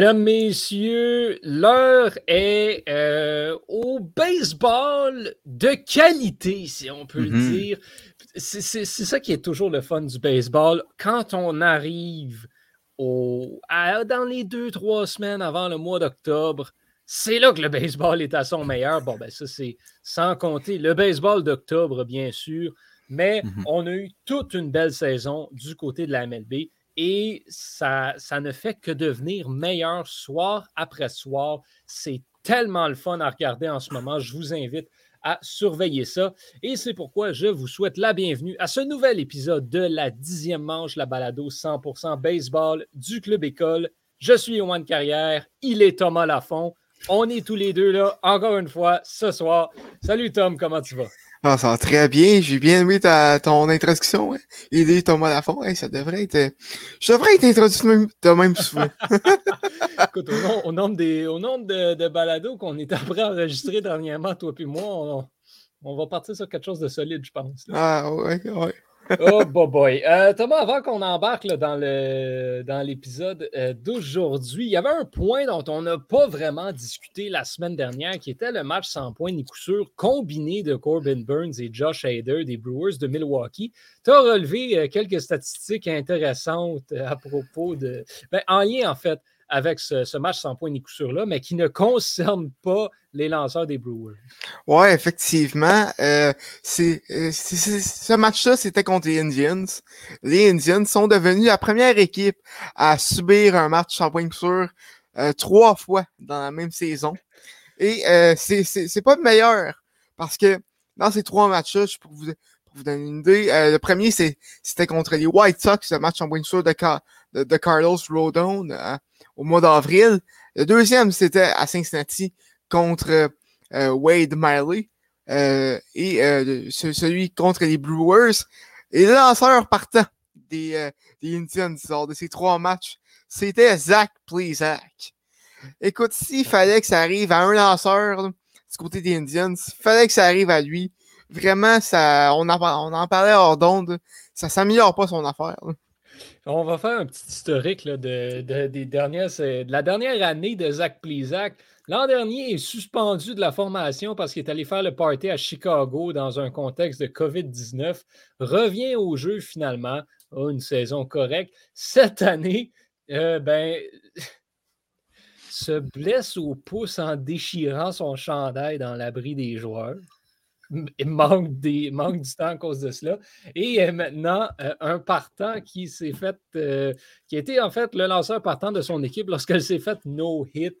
Mesdames, Messieurs, l'heure est euh, au baseball de qualité, si on peut le Mhm. dire. C'est ça qui est toujours le fun du baseball. Quand on arrive au, à- dans les deux, trois semaines avant le mois d'octobre, c'est là que le baseball est à son meilleur. Bon, ben ça, c'est sans compter le baseball d'octobre, bien sûr. Mais Mhm. on a eu toute une belle saison du côté de la MLB et ça, ça ne fait que devenir meilleur soir après soir. C'est tellement le fun à regarder en ce moment. Je vous invite à surveiller ça. Et c'est pourquoi je vous souhaite la bienvenue à ce nouvel épisode de la dixième manche, la balado 100% baseball du Club École. Je suis Yohan Carrière, il est Thomas Lafont. On est tous les deux là, encore une fois, ce soir. Salut Tom, comment tu vas? Ah, ça va très bien. J'ai bien aimé ta, ton introduction. Hein. Aider Thomas Lafont. Hey, ça devrait être. euh, Je devrais être introduit de même, souvent. Écoute, au, nom- au nombre, des, au nombre de, de balados qu'on est après à enregistrer dernièrement, toi et moi, on, on va partir sur quelque chose de solide, je pense. là. ah, ouais, ouais. Oh, boy, boy. Euh, Thomas, avant qu'on embarque dans l'épisode euh, d'aujourd'hui, il y avait un point dont on n'a pas vraiment discuté la semaine dernière, qui était le match sans points ni coup sûr combiné de Corbin Burns et Josh Hader des Brewers de Milwaukee. Tu as relevé euh, quelques statistiques intéressantes à propos de. ben, en lien, en fait, avec ce, ce match sans points ni coup sûr là, mais qui ne concerne pas les lanceurs des Brewers. Ouais, effectivement. Euh, euh, c'est- ce match-là, c'était contre les Indians. Les Indians sont devenus la première équipe à subir un match sans point de sûr euh, trois fois dans la même saison. Et euh, c'est, pas le meilleur parce que dans ces trois matchs-là, je- pour vous, pour vous donner une idée, euh, le premier, c'était contre les White Sox, le match sans point de de, de, Carlos Rodon euh, au mois d'avril. Le deuxième, c'était à Cincinnati contre euh, Wade Miley. Euh, et celui contre les Brewers. Et le lanceur partant des, Indians lors de ces trois matchs, c'était Zach Plesac. Écoute, s'il fallait que ça arrive à un lanceur là, du côté des Indians, fallait que ça arrive à lui, vraiment, ça, on, en, on en parlait hors d'onde, ça s'améliore pas son affaire. là. On va faire un petit historique là, de, la dernière année de Zach Plesac. L'an dernier, il est suspendu de la formation parce qu'il est allé faire le party à Chicago dans un contexte de COVID-19. Revient au jeu finalement. A une saison correcte. Cette année, euh, ben, se blesse au pouce en déchirant son chandail dans l'abri des joueurs. Il manque, des, manque du temps à cause de cela. Et euh, maintenant, euh, un partant qui s'est fait, euh, qui a été en fait le lanceur partant de son équipe lorsqu'elle s'est fait no-hit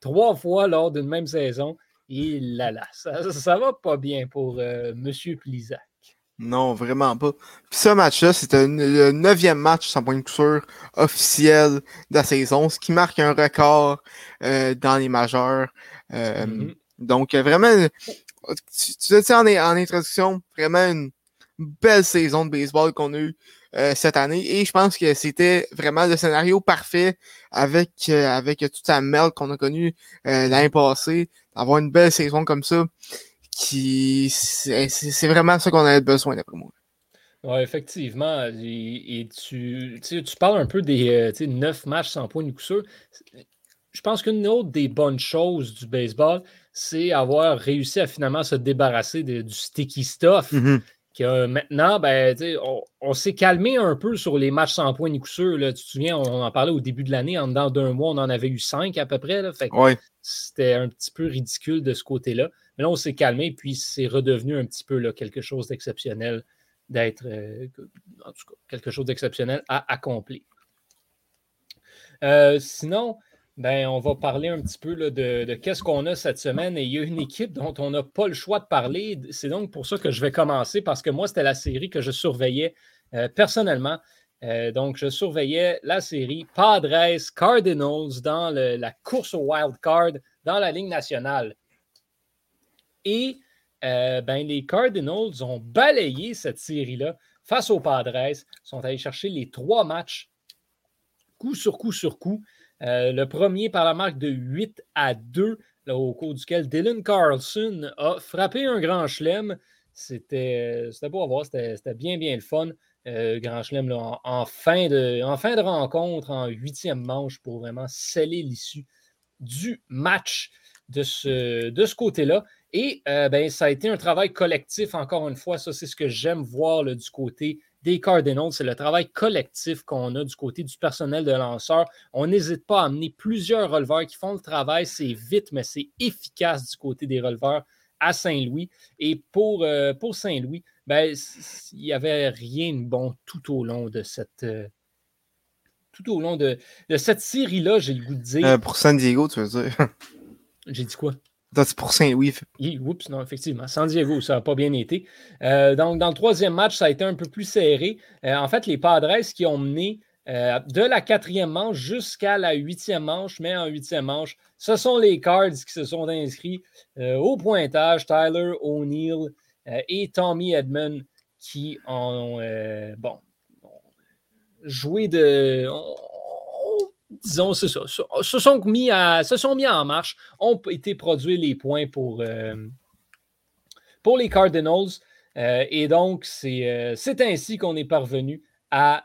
trois fois lors d'une même saison. Et là là, ça, ça va pas bien pour euh, M. Plisac. Non, vraiment pas. Puis ce match-là, c'était un- le neuvième match sans point de sûr officiel de la saison, ce qui marque un record dans les majeurs. Mhm. Donc, vraiment, tu, dit en, introduction, vraiment une belle saison de baseball qu'on a eue euh, cette année. Et je pense que c'était vraiment le scénario parfait avec, euh, avec toute la merde qu'on a connue euh, l'année passée. D'avoir une belle saison comme ça, qui c'est vraiment ça qu'on avait besoin d'après moi. Oui, effectivement. Et, tu, tu sais, parles un peu des sais, neuf matchs sans point de coup sûr. Je pense qu'une autre des bonnes choses du baseball, c'est avoir réussi à finalement se débarrasser de- du sticky stuff. que maintenant, ben, on, on s'est calmé un peu sur les matchs sans points ni coup sûr. là. Tu te souviens, on en parlait au début de l'année, en dedans d'un mois, on en avait eu cinq à peu près. Ouais. c'était un petit peu ridicule de ce côté-là. Mais là, on s'est calmé, puis c'est redevenu un petit peu là, quelque chose d'exceptionnel d'être, euh, en tout cas, quelque chose d'exceptionnel à accomplir. Euh, sinon, ben, on va parler un petit peu de, qu'est-ce qu'on a cette semaine. Et il y a une équipe dont on n'a pas le choix de parler. C'est donc pour ça que je vais commencer, parce que moi, c'était la série que je surveillais euh, personnellement. Euh, donc, je surveillais la série Padres Cardinals dans la course au wild card dans la Ligue nationale. Et euh, ben, les Cardinals ont balayé cette série-là face aux Padres, sont allés chercher les trois matchs coup sur coup sur coup. Euh, le premier par la marque de 8 à 2, là, au cours duquel Dylan Carlson a frappé un grand chelem. C'était c'était beau à voir, c'était bien, bien le fun. Grand Chelem en, fin de, en fin de rencontre, en huitième manche, pour vraiment sceller l'issue du match de ce, de ce côté-là. Et ben, ça a été un travail collectif, encore une fois. Ça, c'est ce que j'aime voir du côté des Cardinals. C'est le travail collectif qu'on a du côté du personnel de lanceur. On n'hésite pas à amener plusieurs releveurs qui font le travail. C'est vite, mais c'est efficace du côté des releveurs à Saint-Louis. Et pour, euh, pour Saint-Louis, ben, il n'y avait rien de bon tout au long de cette. Euh, tout au long de, cette série-là, j'ai le goût de dire. Euh, pour San Diego, tu veux dire? j'ai dit quoi? Pour Saint-Louis. Oups, non, effectivement. San Diego, ça n'a pas bien été. donc, dans le troisième match, ça a été un peu plus serré. en fait, les Padres qui ont mené de la quatrième manche jusqu'à la huitième manche, mais en huitième manche, ce sont les Cards qui se sont inscrits euh, au pointage. Tyler O'Neill euh, et Tommy Edmond qui ont, euh, bon, joué de. Disons, c'est ça. Se sont, mis à, sont mis en marche, ont été produits les points pour, pour les Cardinals. et donc, c'est ainsi qu'on est parvenu à,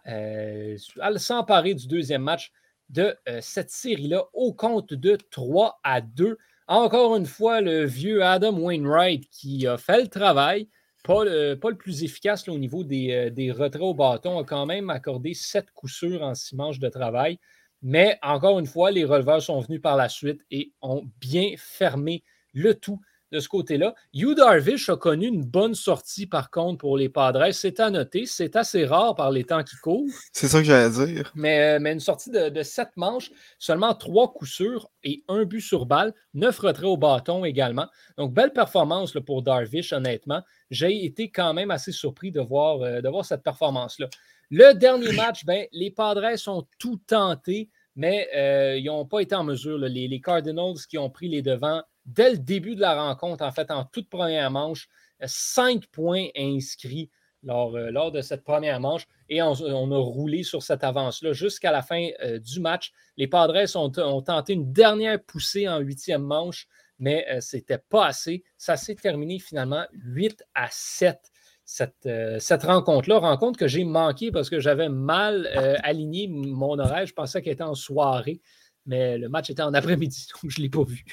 s'emparer du deuxième match de euh, cette série-là au compte de 3 à 2. Encore une fois, le vieux Adam Wainwright qui a fait le travail, pas le, pas le plus efficace au niveau des, euh, des, retraits au bâton, a quand même accordé 7 coups sûrs en 6 manches de travail. Mais encore une fois, les releveurs sont venus par la suite et ont bien fermé le tout de ce côté-là. Hugh Darvish a connu une bonne sortie, par contre, pour les Padres. C'est à noter. C'est assez rare par les temps qui courent. C'est ça que j'allais dire. Mais, euh, mais une sortie de, sept manches, seulement trois coups sûrs et un but sur balle, neuf retraits au bâton également. Donc, belle performance pour Darvish, honnêtement. J'ai été quand même assez surpris de voir, euh, de voir cette performance-là. Le dernier match, ben, les Padres ont tout tenté, mais euh, ils n'ont pas été en mesure. Les, Cardinals qui ont pris les devants dès le début de la rencontre, en fait, en toute première manche, cinq points inscrits lors, euh, de cette première manche et on, a roulé sur cette avance-là jusqu'à la fin euh, du match. Les Padres ont, tenté une dernière poussée en huitième manche, mais euh, ce n'était pas assez. Ça s'est terminé finalement 8 à 7. Cette, cette rencontre-là, rencontre que j'ai manquée parce que j'avais mal aligné mon horaire. Je pensais qu'elle était en soirée mais le match était en après-midi, donc je ne l'ai pas vu.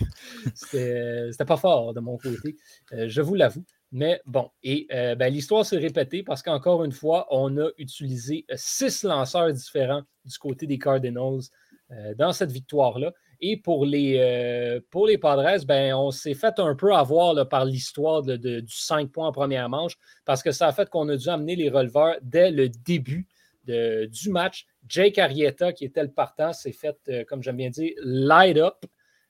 C'était pas fort de mon côté, euh, je vous l'avoue. Mais bon, et euh, ben, l'histoire s'est répétée parce qu'encore une fois, on a utilisé euh, six lanceurs différents du côté des Cardinals dans cette victoire-là. Et pour les, pour les Padres, ben, on s'est fait un peu avoir par l'histoire de, du 5 points en première manche parce que ça a fait qu'on a dû amener les releveurs dès le début du match. Jake Arrieta, qui était le partant, s'est fait, euh, comme j'aime bien dire, light up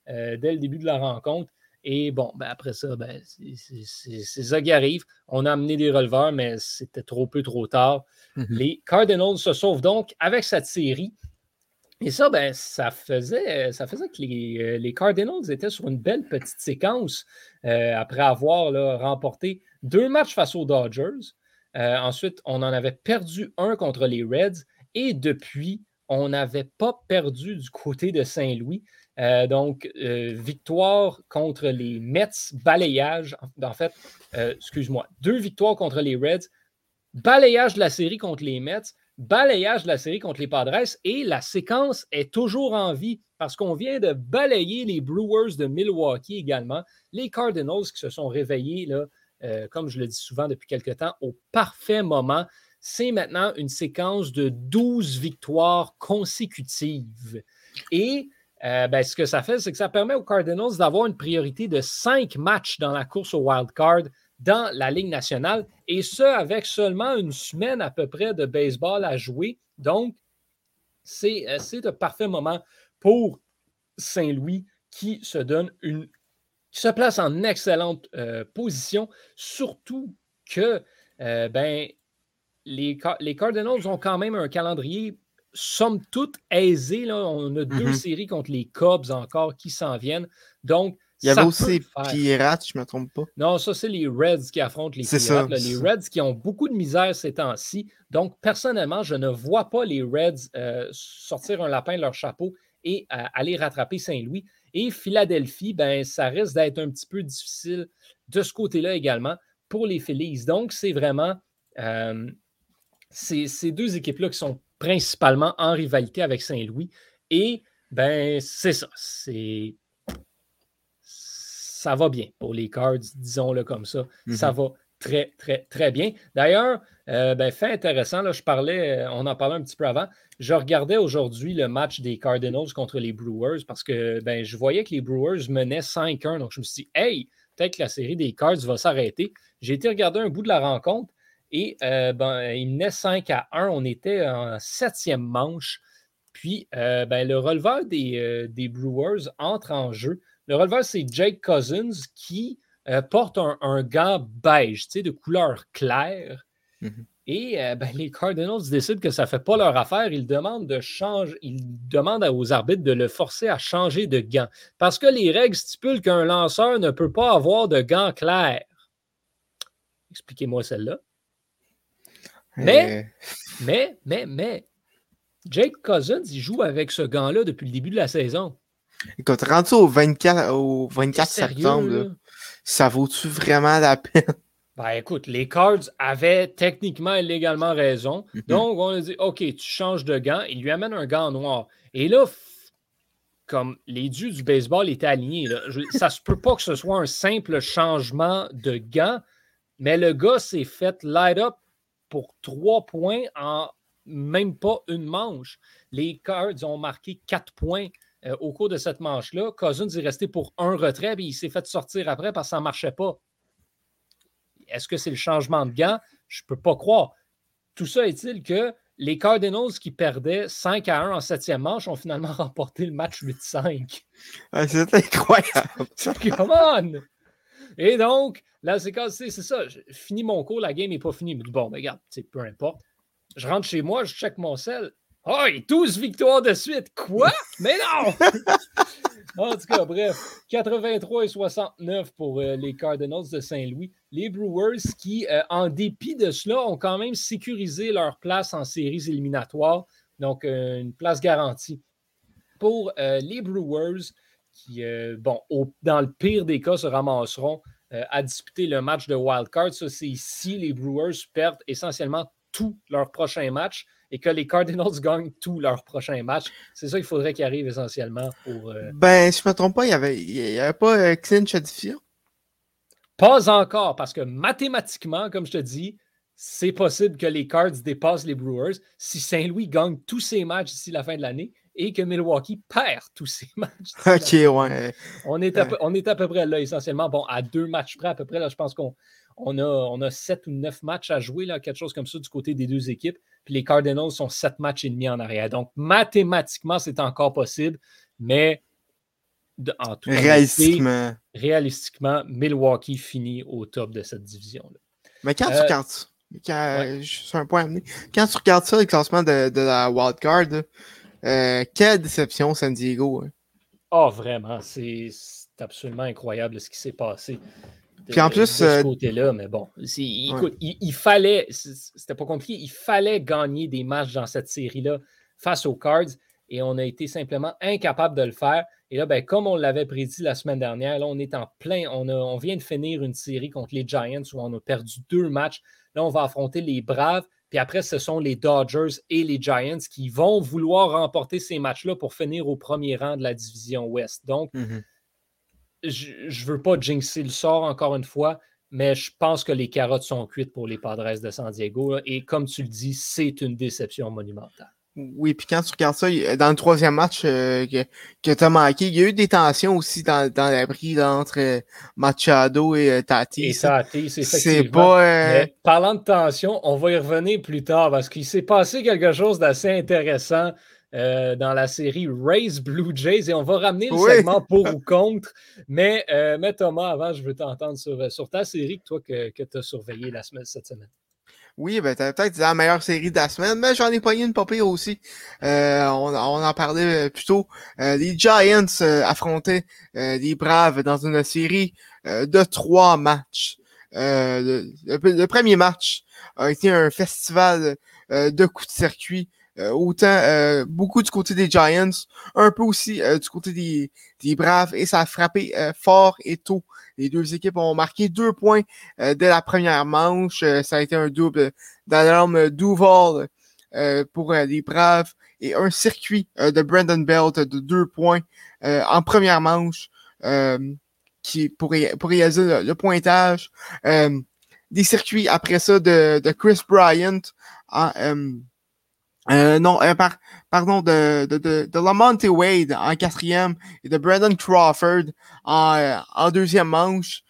euh, dès le début de la rencontre. Et bon, ben après ça, ben, c'est ça qui arrive. On a amené des releveurs, mais c'était trop peu, trop tard. Mm-hmm. Les Cardinals se sauvent donc avec cette série. Et ça, ben, ça, faisait, ça faisait que les, euh, les Cardinals étaient sur une belle petite séquence après avoir remporté deux matchs face aux Dodgers. ensuite, on en avait perdu un contre les Reds et depuis, on n'avait pas perdu du côté de Saint-Louis. Euh, donc, euh, victoire contre les Mets, balayage, en fait, euh, excuse-moi, deux victoires contre les Reds, balayage de la série contre les Mets, balayage de la série contre les Padres, et la séquence est toujours en vie parce qu'on vient de balayer les Brewers de Milwaukee également, les Cardinals qui se sont réveillés, là, comme je le dis souvent depuis quelque temps, au parfait moment. C'est maintenant une séquence de 12 victoires consécutives. Et euh, ben, ce que ça fait, c'est que ça permet aux Cardinals d'avoir une priorité de 5 matchs dans la course au wild card dans la Ligue nationale, et ce, avec seulement une semaine à peu près de baseball à jouer. Donc, c'est un euh, parfait moment pour Saint-Louis qui se donne une qui se place en excellente euh, position, surtout que ben, les, Cardinals ont quand même un calendrier somme toute aisé. Là. On a deux mm-hmm. séries contre les Cubs encore qui s'en viennent. Donc, il y avait aussi Pirates, je ne me trompe pas. Non, ça, c'est les Reds qui affrontent les Pirates. les Reds qui ont beaucoup de misère ces temps-ci. Donc, personnellement, je ne vois pas les Reds euh, sortir un lapin de leur chapeau et euh, aller rattraper Saint-Louis. Et Philadelphie, ben, ça risque d'être un petit peu difficile de ce côté-là également pour les Phillies. Donc, c'est vraiment euh, ces deux équipes-là qui sont principalement en rivalité avec Saint-Louis. Et ben, c'est ça. C'est. Ça va bien pour les Cards, disons-le comme ça. Ça mhm. va très, très, très bien. D'ailleurs, euh, ben, fait intéressant, là, je parlais, euh, on en parlait un petit peu avant. Je regardais aujourd'hui le match des Cardinals contre les Brewers parce que ben, je voyais que les Brewers menaient 5-1. Donc, je me suis dit, hey, peut-être que la série des Cards va s'arrêter. J'ai été regarder un bout de la rencontre et euh, ben, il menait 5 à 1. On était en septième manche. Puis, euh, ben, le releveur des, des, Brewers entre en jeu. Le releveur, c'est Jake Cousins qui porte un, gant beige, de couleur claire. Mhm. Et euh, ben, les Cardinals décident que ça ne fait pas leur affaire. Ils demandent, de changer, ils demandent aux arbitres de le forcer à changer de gants. Parce que les règles stipulent qu'un lanceur ne peut pas avoir de gants clairs. Expliquez-moi celle-là. Mais, euh. mais, mais, mais, Jake Cousins, il joue avec ce gant-là depuis le début de la saison. Écoute, rendu au 24, au 24 septembre, ça vaut-tu vraiment la peine? Ben écoute, les Cards avaient techniquement et légalement raison. Mhm. Donc, on a dit OK, tu changes de gant. Il lui amène un gant noir. Et là, comme les dieux du baseball étaient alignés, ça se peut pas que ce soit un simple changement de gant, mais le gars s'est fait light up pour trois points en même pas une manche. Les Cards ont marqué quatre points euh, au cours de cette manche-là. Cousins est resté pour un retrait, et il s'est fait sortir après parce que ça ne marchait pas. Est-ce que c'est le changement de gants? Je ne peux pas croire. Tout ça est-il que les Cardinals qui perdaient 5 à 1 en septième manche ont finalement remporté le match 8-5. c'est incroyable. Come on! Et donc, la séquence, c'est ça. Je finis mon cours, la game n'est pas finie. Mais bon, mais regarde, peu importe. Je rentre chez moi, je check mon sel. Oh, et 12 victoires de suite. Quoi? Mais non! en tout cas, bref, 83 et 69 pour euh, les Cardinals de Saint-Louis. Les Brewers qui, euh, en dépit de cela, ont quand même sécurisé leur place en séries éliminatoires. Donc, euh, une place garantie pour les Brewers qui, bon, dans le pire des cas, se ramasseront à disputer le match de Wild Card. Ça, c'est ici, les Brewers perdent essentiellement tous leurs prochains matchs et que les Cardinals gagnent tous leurs prochains matchs. C'est ça qu'il faudrait qu'il arrive essentiellement pour. Euh, ben, si je ne me trompe pas, il n'y avait, avait pas euh, clinch à Pas encore, parce que mathématiquement, comme je te dis, c'est possible que les Cards dépassent les Brewers si Saint-Louis gagne tous ses matchs d'ici la fin de l'année et que Milwaukee perd tous ses matchs. OK, ouais. On est, à peu, on est à peu près là, essentiellement. Bon, à deux matchs près, à peu près, là, je pense qu'on on a, on a sept ou neuf matchs à jouer, là, quelque chose comme ça, du côté des deux équipes. Puis les Cardinals sont sept matchs et demi en arrière. Donc, mathématiquement, c'est encore possible, mais en tout réalistiquement. réalistiquement, Milwaukee finit au top de cette division-là. Mais quand tu euh, regardes ça, un point Quand tu regardes ça, le classement de, la Wild Card, euh, quelle déception San Diego. Oh, vraiment, c'est absolument incroyable ce qui s'est passé. Puis en plus. De ce euh, côté-là, mais bon. Écoute, il, fallait. C'était pas compliqué. Il fallait gagner des matchs dans cette série-là face aux Cards et on a été simplement incapable de le faire. Et là, ben, comme on l'avait prédit la semaine dernière, là, on est en plein. On, on vient de finir une série contre les Giants où on a perdu deux matchs. Là, on va affronter les Braves. Puis après, ce sont les Dodgers et les Giants qui vont vouloir remporter ces matchs-là pour finir au premier rang de la division Ouest. Donc, mm-hmm je ne veux pas jinxer le sort encore une fois, mais je pense que les carottes sont cuites pour les Padres de San Diego. et comme tu le dis, c'est une déception monumentale. Oui, puis quand tu regardes ça, dans le troisième match euh, que, que tu as manqué, il y a eu des tensions aussi dans, dans l'abri entre euh, Machado et euh, Tati. Et Tati, c'est C'est pas. parlant de tension, on va y revenir plus tard parce qu'il s'est passé quelque chose d'assez intéressant dans la série Race Blue Jays et on va ramener le segment pour ou contre. Mais, mais, Thomas, avant, je veux t'entendre sur, sur ta série toi, que, que tu as surveillée la semaine, cette semaine. Oui, ben, t'as peut-être la meilleure série de la semaine, mais j'en ai pas une pas pire aussi. on, on, en parlait plus tôt. les Giants affrontaient les Braves dans une série de trois matchs. Le, le, premier match a été un festival de coups de circuit autant beaucoup du côté des Giants, un peu aussi du côté des, Braves, et ça a frappé fort et tôt. Les deux équipes ont marqué deux points dès la première manche. ça a été un double d'alarme Duval pour les Braves et un circuit de Brandon Belt de deux points en première manche qui pour, pour réaliser le, pointage. Euh, des circuits après ça de, de Chris Bryant euh, euh, non, par, pardon, de, de, de, de Lamonte Wade en quatrième et de Brandon Crawford en, en deuxième manche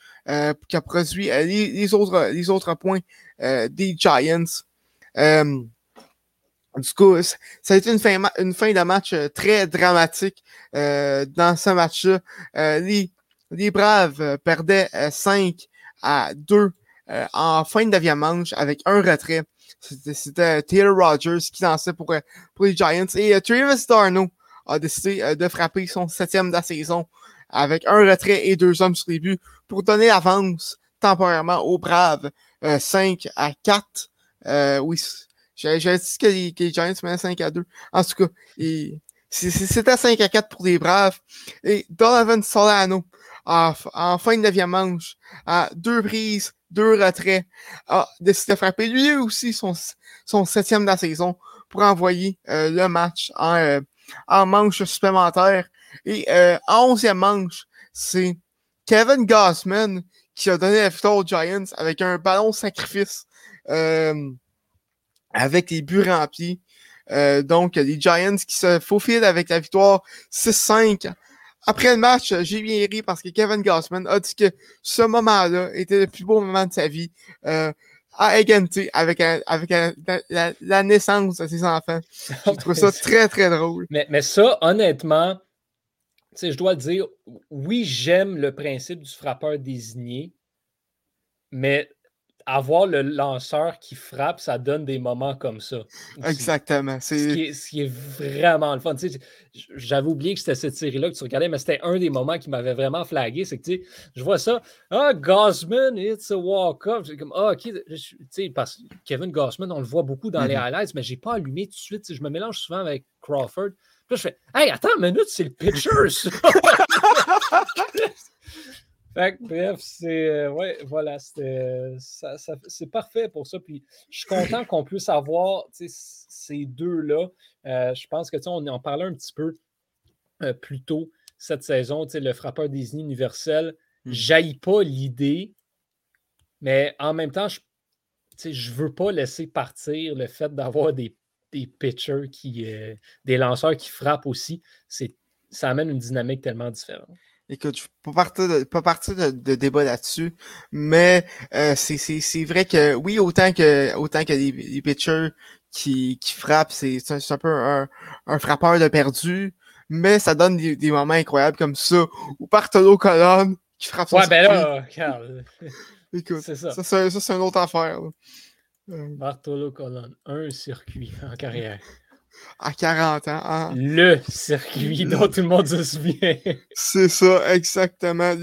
qui a produit les, les, autres, les autres points des Giants. du coup, ça a été une fin, une fin de match très dramatique dans ce match-là. les, les Braves euh, perdaient 5 euh, à 2 euh, en fin de 9 manche avec un retrait. C'était Taylor Rogers qui lançait pour, pour les Giants. Et Travis Darno a décidé de frapper son septième de la saison avec un retrait et deux hommes sur les buts pour donner l'avance temporairement aux Braves 5 à 4. oui, j'avais dit que les, que les Giants menaient 5 à 2. En tout cas, c'était 5 à 4 pour les Braves. Et Donovan Solano en, fin de neuvième manche, à deux prises, deux retraits, a décidé de frapper lui aussi son, septième de la saison pour envoyer euh, le match en, euh, en manche supplémentaire. Et euh, en onzième manche, c'est Kevin Gossman qui a donné la victoire aux Giants avec un ballon sacrifice avec les buts remplis. donc, les Giants qui se faufilent avec la victoire 6-5 après le match, j'ai bien ri parce que Kevin Gossman a dit que ce moment-là était le plus beau moment de sa vie. Euh, à égalité avec, avec la, naissance de ses enfants. Je trouve ça très, très drôle. Mais, mais ça, honnêtement, je dois le dire, oui, j'aime le principe du frappeur désigné, mais avoir le lanceur qui frappe, ça donne des moments comme ça. Exactement. Ce qui, est, ce, qui est, vraiment le fun. J'avais oublié que c'était cette série-là que tu regardais, mais c'était un des moments qui m'avait vraiment flagué. C'est que je vois ça. Ah, Gossman, it's a walk-up. comme, ah, ok. Parce que Kevin Gossman, on le voit beaucoup dans les mm-hmm. highlights, mais je n'ai pas allumé tout de suite. Je me mélange souvent avec Crawford. Puis là, je fais, hey, attends une minute, c'est le pitcher, bref, c'est. Euh, ouais, voilà, c'est parfait pour ça. Puis je suis content qu'on puisse avoir ces deux-là. Euh, je pense que on en parlait un petit peu euh, plus tôt cette saison, le frappeur Disney universel. Mmh. J'aille pas l'idée, mais en même temps, je ne veux pas laisser partir le fait d'avoir des, des pitchers qui. des lanceurs qui frappent aussi. Ça amène une dynamique tellement différente. Écoute, je ne peux pas partir de, de, débat là-dessus, mais euh, c'est vrai que oui, autant que autant que les, pitchers qui, qui frappent, c'est un, peu un, un, frappeur de perdu, mais ça donne des, moments incroyables comme ça, ou Bartolo Colonne qui frappe son Ouais, ben là, regarde. Écoute, c'est ça. Ça, c'est une autre affaire. Euh. Bartolo Colonne, un circuit en carrière à 40 ans. Hein. Le circuit dont tout le monde se souvient. C'est ça, exactement.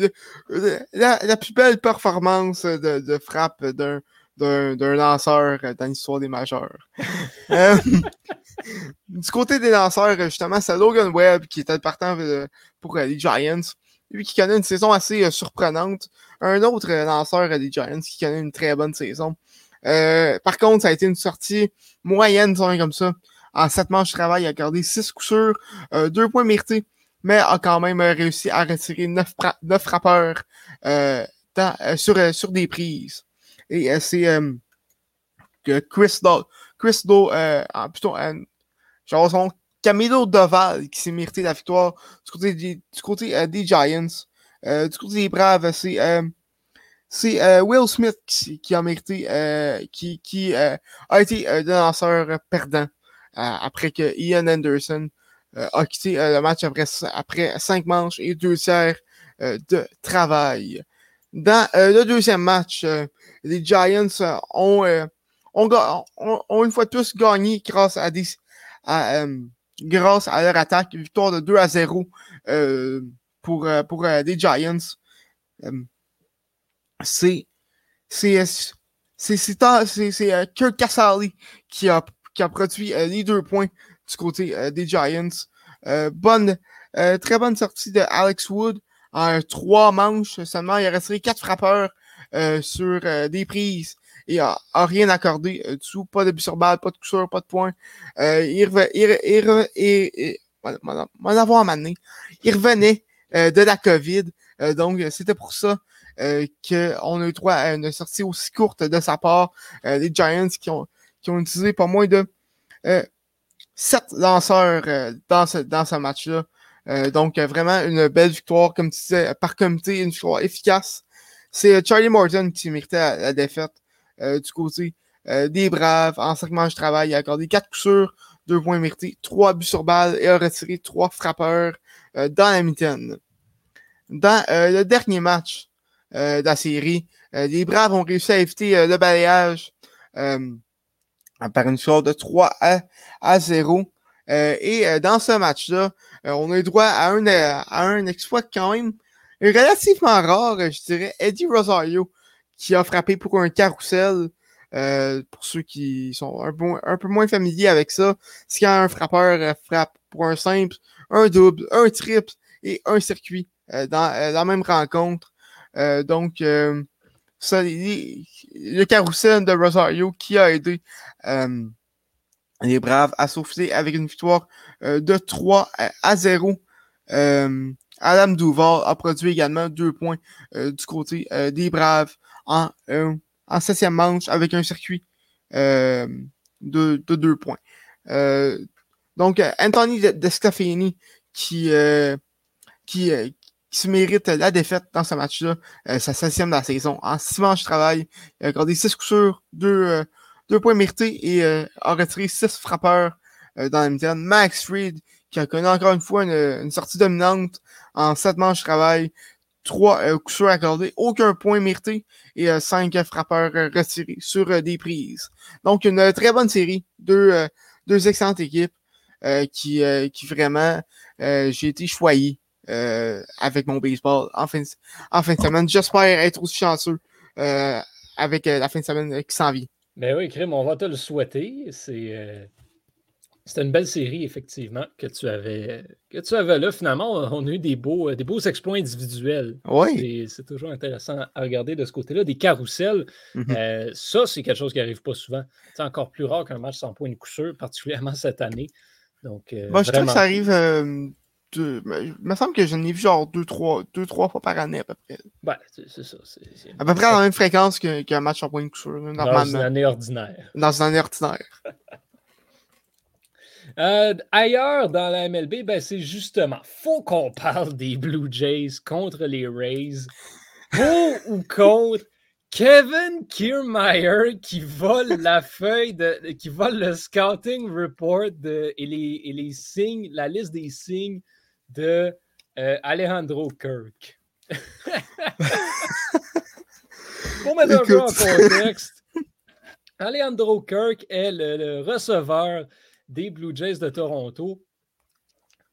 La, plus belle performance de, frappe d'un, lanceur dans l'histoire des majeurs. Euh, du côté des lanceurs, justement, c'est Logan Webb qui était partant euh, pour euh, les Giants. Lui qui connaît une saison assez surprenante. Un autre lanceur des Giants qui connaît une très bonne saison. par contre, ça a été une sortie moyenne, comme ça. En sept manches de travail, il a gardé six coups sûrs, euh, deux points mérités, mais a quand même euh, réussi à retirer neuf, frappeurs euh, sur, sur des prises. Et c'est Chris Do, Chris Do, plutôt, genre son Camilo Doval qui s'est mérité la victoire du côté des, du côté, des Giants. du côté des Braves, c'est c'est Will Smith qui, a mérité, qui, qui a été le lanceur perdant après que Ian Anderson euh, a quitté euh, le match après, après cinq manches et deux tiers euh, de travail. Dans le deuxième match, les Giants ont, ont, ont, une fois de plus gagné grâce à des grâce à leur attaque. Victoire de 2 à 0 pour, pour les Giants. c'est c'est c'est Kirk Casale qui a qui a produit les deux points du côté des Giants. bonne, très bonne sortie de Alex Wood en trois manches seulement. Il a resté quatre frappeurs sur des prises et a, rien accordé du tout. Pas de but sur balle, pas de coup pas de points. il, revenait, il, il, il, il revenait de la COVID. donc, c'était pour ça euh, qu'on a eu droit à une sortie aussi courte de sa part. Euh, les Giants qui ont, qui ont utilisé pas moins de euh, sept lanceurs dans ce, dans ce match-là. donc, vraiment une belle victoire, comme tu disais, par comité, une victoire efficace. C'est Charlie Morton qui méritait la, défaite du côté des Braves. En cinq matchs de travail, il a accordé quatre coups sûrs, deux points mérités, trois buts sur balle et a retiré trois frappeurs dans la mitaine. Dans le dernier match, euh, de la série. Euh, les Braves ont réussi à éviter euh, le balayage par une score de 3 à, à 0. et dans ce match-là, on a eu droit à un, à un exploit quand même relativement rare, je dirais. Eddie Rosario, qui a frappé pour un carrousel. pour ceux qui sont un peu, un peu moins familiers avec ça, c'est quand un frappeur frappe pour un simple, un double, un triple et un circuit dans la même rencontre. Euh, donc, euh, le carrousel de Rosario qui a aidé euh, les Braves à souffler avec une victoire de 3 à 0. Adam Duval a produit également deux points du côté des Braves en, en septième manche avec un circuit de, de, deux points. donc, Anthony Desclafini qui, qui, qui mérite la défaite dans ce match-là, euh, sa septième de la saison. En six manches de travail, il a gardé six coups sûrs, deux, euh, deux points mérités et euh, a retiré six frappeurs dans la mi-temps. Max Fried, qui a connu encore une fois une, sortie dominante en sept manches de travail, trois coups sûrs accordés, aucun point mérité et cinq frappeurs retirés sur des prises. Donc, une très bonne série, deux, deux excellentes équipes qui, qui vraiment, j'ai été choyé euh, avec mon baseball en fin de, en fin de semaine. J'espère être aussi chanceux euh, avec euh, la fin de semaine qui s'en vient. Ben oui, Krim, on va te le souhaiter. C'est c'était une belle série, effectivement, que tu avais, que tu avais là. Finalement, on a eu des beaux, des beaux exploits individuels. Oui. C'est toujours intéressant à regarder de ce côté-là. Des carousels, mm-hmm. ça, c'est quelque chose qui n'arrive pas souvent. C'est encore plus rare qu'un match sans point de coup sûr, particulièrement cette année. Donc, Moi, je trouve que ça arrive il me semble que j'en ai vu genre deux, trois, deux, trois fois par année à peu près. Ben, c'est ça. à peu près à la même fréquence qu'un match en point de couture, normalement. Dans une année ordinaire. Dans une année ordinaire. Euh, ailleurs dans la MLB, ben, c'est justement, faut qu'on parle des Blue Jays contre les Rays. Pour ou contre Kevin Kiermaier qui vole la feuille de. qui vole le scouting report de, et, les, et les signes, la liste des signes de euh, Alejandro Kirk. Pour mettre un peu en contexte, Alejandro Kirk est le, receveur des Blue Jays de Toronto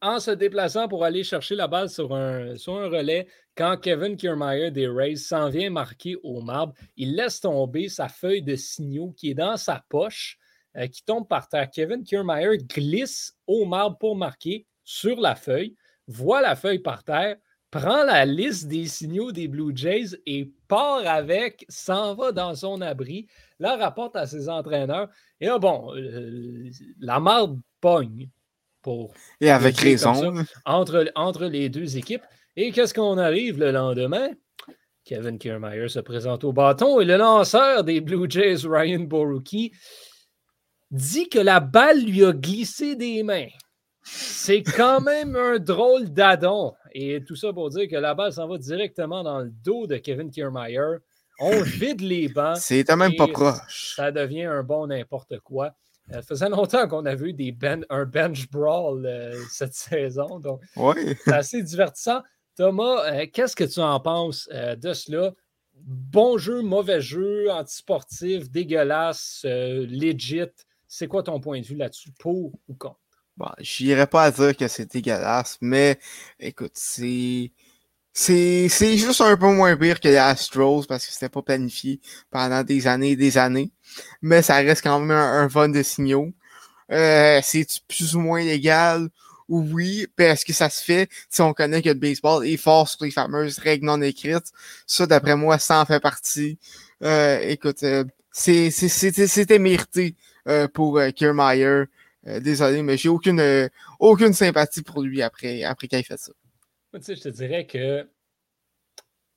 en se déplaçant pour aller chercher la balle sur un, relais quand Kevin Kiermaier des Rays s'en vient marquer au marbre. Il laisse tomber sa feuille de signaux qui est dans sa poche, euh, qui tombe par terre. Kevin Kiermaier glisse au marbre pour marquer sur la feuille voit la feuille par terre, prend la liste des signaux des Blue Jays et part avec, s'en va dans son abri, la rapporte à ses entraîneurs. Et là, bon, euh, la marde pogne. Pour et avec raison. entre, entre les deux équipes. Et qu'est-ce qu'on arrive le lendemain? Kevin Kiermaier se présente au bâton et le lanceur des Blue Jays, Ryan Borucki, dit que la balle lui a glissé des mains. C'est quand même un drôle d'adon. Et tout ça pour dire que la balle s'en va directement dans le dos de Kevin Kiermaier. On vide les bancs. C'est quand même pas proche. Ça devient un bon n'importe quoi. Ça faisait longtemps qu'on a vu des ben, un bench brawl euh, cette saison. Donc, c'est assez divertissant. Thomas, euh, qu'est-ce que tu en penses euh, de cela? Bon jeu, mauvais jeu, antisportif, dégueulasse, legit. C'est quoi ton point de vue là-dessus, pour ou contre? Bon, j'irais pas à dire que c'est dégueulasse, mais écoute, c'est. C'est, c'est juste un peu moins pire que les Astros parce que c'était pas planifié pendant des années et des années. Mais ça reste quand même un, un fun de signaux. euh, c'est plus ou moins légal? Oui, parce que ça se fait si on connaît que le baseball est fort sur les fameuses règles non écrites. Ça, d'après moi, ça en fait partie. Euh, écoute, euh, c'était mérité euh, pour euh, Kiermaier. désolé, mais j'ai aucune, aucune sympathie pour lui après, après qu'il ait fait ça. Sais, je te dirais que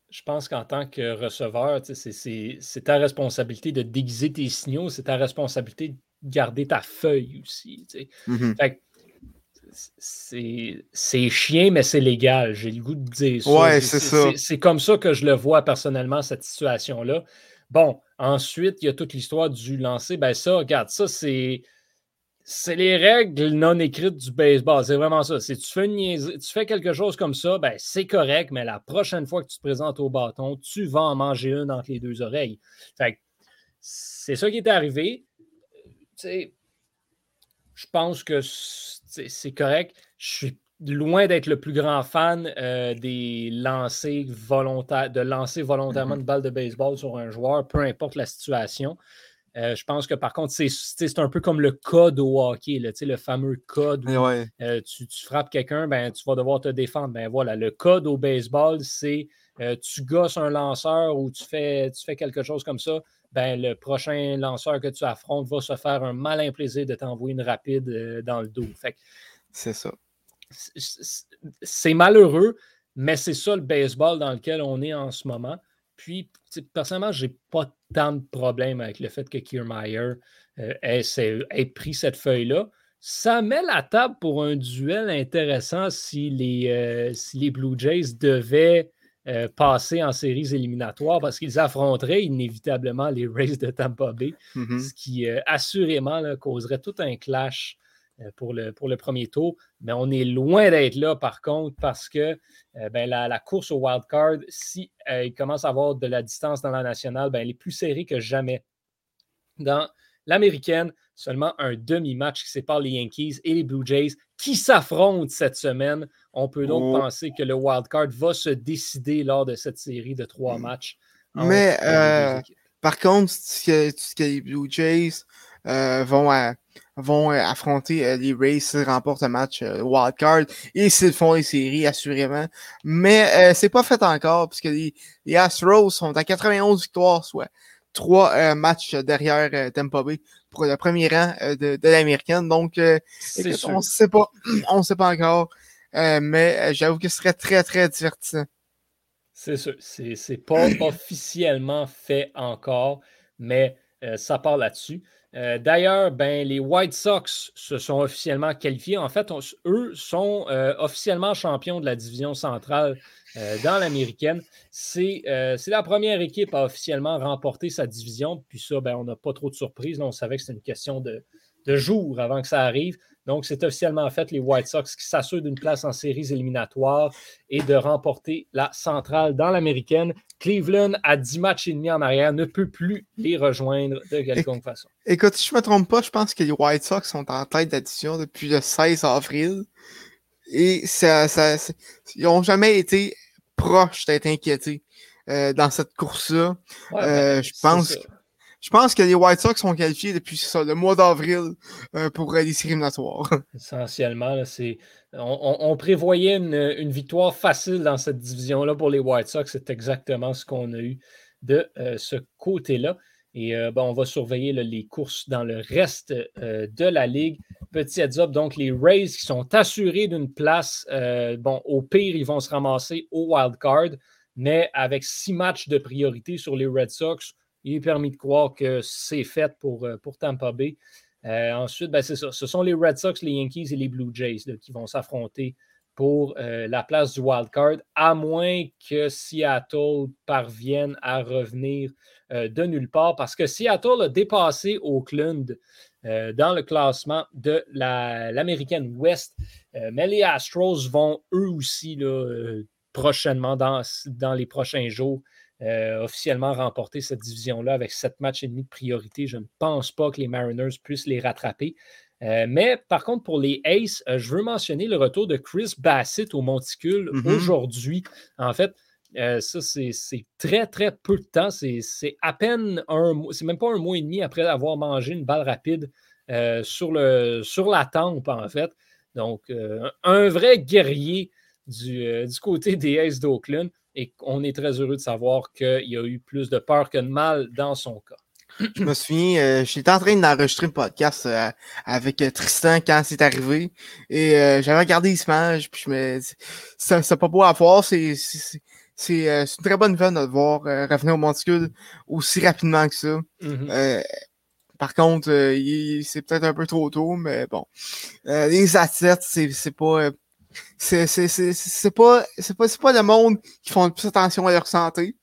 je pense qu'en tant que receveur, c'est ta responsabilité de déguiser tes signaux, c'est ta responsabilité de garder ta feuille aussi. Mm-hmm. c'est chien, mais c'est légal. J'ai le goût de dire ça. Ouais, c'est ça. C'est comme ça que je le vois personnellement, cette situation-là. Bon, ensuite, il y a toute l'histoire du lancer. Ben ça, regarde, ça, c'est c'est les règles non écrites du baseball. C'est vraiment ça. Si tu fais, tu fais quelque chose comme ça, ben, c'est correct, mais la prochaine fois que tu te présentes au bâton, tu vas en manger une entre les deux oreilles. c'est ça qui est arrivé. je pense que c'est correct. Je suis loin d'être le plus grand fan euh, des lancers volontaires, de lancer volontairement mm-hmm. une balle de baseball sur un joueur, peu importe la situation. Euh, je pense que par contre, c'est un peu comme le code au hockey, le fameux code où euh, tu, frappes quelqu'un, ben, tu vas devoir te défendre. Ben voilà, le code au baseball, c'est euh, tu gosses un lanceur ou tu fais, tu fais quelque chose comme ça, ben, le prochain lanceur que tu affrontes va se faire un malin plaisir de t'envoyer une rapide dans le dos. C'est ça. C'est malheureux, mais c'est ça le baseball dans lequel on est en ce moment. Puis, personnellement, je n'ai pas tant de problèmes avec le fait que Kiermaier euh, ait, pris cette feuille-là. Ça met la table pour un duel intéressant si les, euh, si les Blue Jays devaient euh, passer en séries éliminatoires parce qu'ils affronteraient inévitablement les Rays de Tampa Bay, mm-hmm. ce qui assurément causerait tout un clash pour le, pour le premier tour. Mais on est loin d'être là, par contre, parce que euh, ben, la, course au wild card, si euh, il commence à avoir de la distance dans la nationale, ben, elle est plus serrée que jamais. Dans l'américaine, seulement un demi-match qui sépare les Yankees et les Blue Jays qui s'affrontent cette semaine. On peut donc oh. penser que le wild card va se décider lors de cette série de trois matchs. Mais par contre, ce que les Blue Jays vont à vont euh, affronter euh, les Rays s'ils remportent un match euh, wildcard et s'ils font les séries, assurément. Mais c'est pas fait encore, puisque les, les, Astros sont à 91 victoires, soit trois matchs derrière Tampa Bay pour le premier rang de, de l'américaine. Donc, on ne sait pas, on sait pas encore, mais j'avoue que ce serait très, très divertissant. C'est sûr. C'est pas officiellement fait encore, mais ça part là-dessus. Euh, d'ailleurs, ben, les White Sox se sont officiellement qualifiés. En fait, eux sont euh, officiellement champions de la division centrale euh, dans l'américaine. C'est la première équipe à officiellement remporter sa division. Puis ça, ben, on n'a pas trop de surprises. on savait que c'était une question de, de jours avant que ça arrive. Donc, c'est officiellement fait les White Sox qui s'assurent d'une place en séries éliminatoires et de remporter la centrale dans l'américaine. Cleveland, à 10 matchs et demi en arrière, ne peut plus les rejoindre de quelconque façon. Écoute, si je ne me trompe pas, je pense que les White Sox sont en tête d'addition depuis le 16 avril. Et ça, ça, ils n'ont jamais été proches d'être inquiétés euh, dans cette course-là. Euh, ben, je pense je pense que les White Sox sont qualifiés depuis le mois d'avril euh, pour les séries. Essentiellement, c'est, on, prévoyait une, victoire facile dans cette division-là pour les White Sox. C'est exactement ce qu'on a eu de euh, ce côté-là. Et euh, on va surveiller les courses dans le reste de la ligue. Petit heads up, donc les Rays qui sont assurés d'une place, bon, au pire, ils vont se ramasser au wild card, mais avec six matchs de priorité sur les Red Sox, il est permis de croire que c'est fait pour, euh, pour Tampa Bay. Euh, ensuite, ben, c'est ça. Ce sont les Red Sox, les Yankees et les Blue Jays qui vont s'affronter pour euh, la place du wild card, à moins que Seattle parvienne à revenir de nulle part, parce que Seattle a dépassé Oakland dans le classement de l'American West. mais les Astros vont eux aussi là, prochainement, dans, dans les prochains jours, euh, officiellement remporter cette division-là avec sept matchs et demi de priorité. Je ne pense pas que les Mariners puissent les rattraper. Euh, mais par contre, pour les Aces, euh, je veux mentionner le retour de Chris Bassett au monticule mm-hmm. aujourd'hui. En fait, ça, c'est très, très peu de temps. C'est à peine un mois, c'est même pas un mois et demi après avoir mangé une balle rapide sur, le, sur la tempe, en fait. Donc, un vrai guerrier du, du côté des Aces d'Oakland. Et on est très heureux de savoir qu'il y a eu plus de peur que de mal dans son cas je me souviens, euh, j'étais en train d'enregistrer un podcast euh, avec euh, Tristan quand c'est arrivé. Et j'avais regardé Smash, puis je me c'est pas beau à voir, c'est c'est une très bonne nouvelle de voir revenir au monticule aussi rapidement que ça. Mm-hmm. par contre, c'est peut-être un peu trop tôt, mais bon. les athlètes, c'est pas c'est pas c'est pas, pas le monde qui font plus attention à leur santé.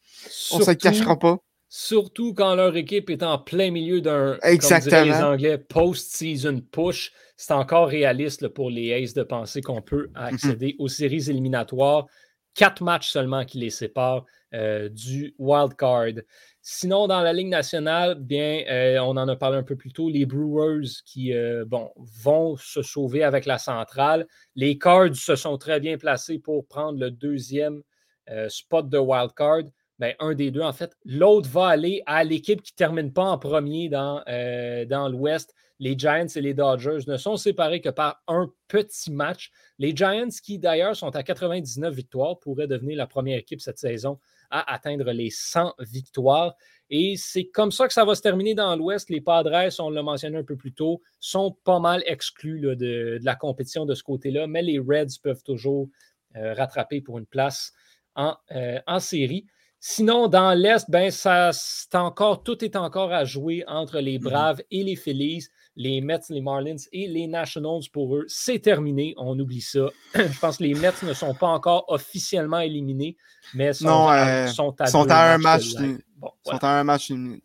On se le cachera pas. Surtout quand leur équipe est en plein milieu d'un, comme les Anglais, post-season push. C'est encore réaliste pour les Aces de penser qu'on peut accéder aux séries éliminatoires. Quatre matchs seulement qui les séparent euh, du wild card. Sinon, dans la Ligue nationale, bien, euh, on en a parlé un peu plus tôt, les Brewers qui euh, bon, vont se sauver avec la centrale. Les Cards se sont très bien placés pour prendre le deuxième spot de wild card. Ben, un des deux, en fait. L'autre va aller à l'équipe qui ne termine pas en premier dans, euh, dans l'Ouest. Les Giants et les Dodgers ne sont séparés que par un petit match. Les Giants, qui d'ailleurs sont à 99 victoires, pourraient devenir la première équipe cette saison à atteindre les 100 victoires. Et c'est comme ça que ça va se terminer dans l'Ouest. Les Padres, on l'a mentionné un peu plus tôt, sont pas mal exclus de, la compétition de ce côté-là, mais les Reds peuvent toujours euh, rattraper pour une place en, euh, en série. Sinon, dans l'Est, ben, ça, encore, tout est encore à jouer entre les mhm. Braves et les Phillies, les Mets, les Marlins et les Nationals pour eux. C'est terminé, on oublie ça. Je pense que les Mets ne sont pas encore officiellement éliminés, mais sont, à, sont un match. sont à un match d'une